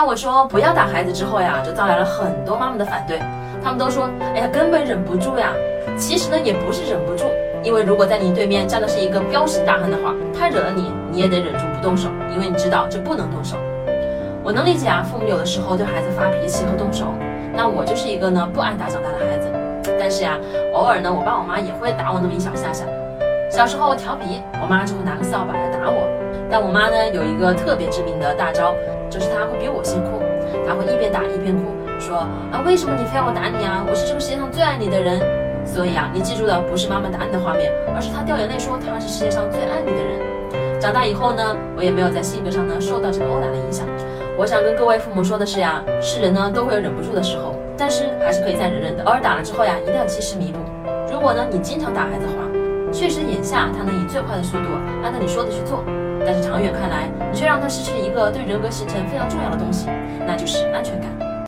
当我说不要打孩子之后呀，就招来了很多妈妈的反对。他们都说，哎呀，根本忍不住呀。其实呢，也不是忍不住，因为如果在你对面站的是一个彪形大汉的话，他惹了你，你也得忍住不动手，因为你知道这不能动手。我能理解啊，父母有的时候对孩子发脾气和动手。那我就是一个呢不挨打长大的孩子，但是呀，偶尔呢，我爸我妈也会打我那么一小下下。小时候调皮，我妈就会拿个扫把来打我。但我妈呢有一个特别致命的大招，就是她会比我先哭，她会一边打一边哭，说啊为什么你非要我打你啊？我是这个世界上最爱你的人。所以啊，你记住的不是妈妈打你的画面，而是她掉眼泪说她是世界上最爱你的人。长大以后呢，我也没有在性格上呢受到这个殴打的影响。我想跟各位父母说的是呀，是人呢都会有忍不住的时候，但是还是可以再忍忍的。偶尔打了之后呀，一定要及时弥补。如果呢你经常打孩子的话，确实眼下他能以最快的速度按照你说的去做，但是长远看来，你却让他失去了一个对人格形成非常重要的东西，那就是安全感。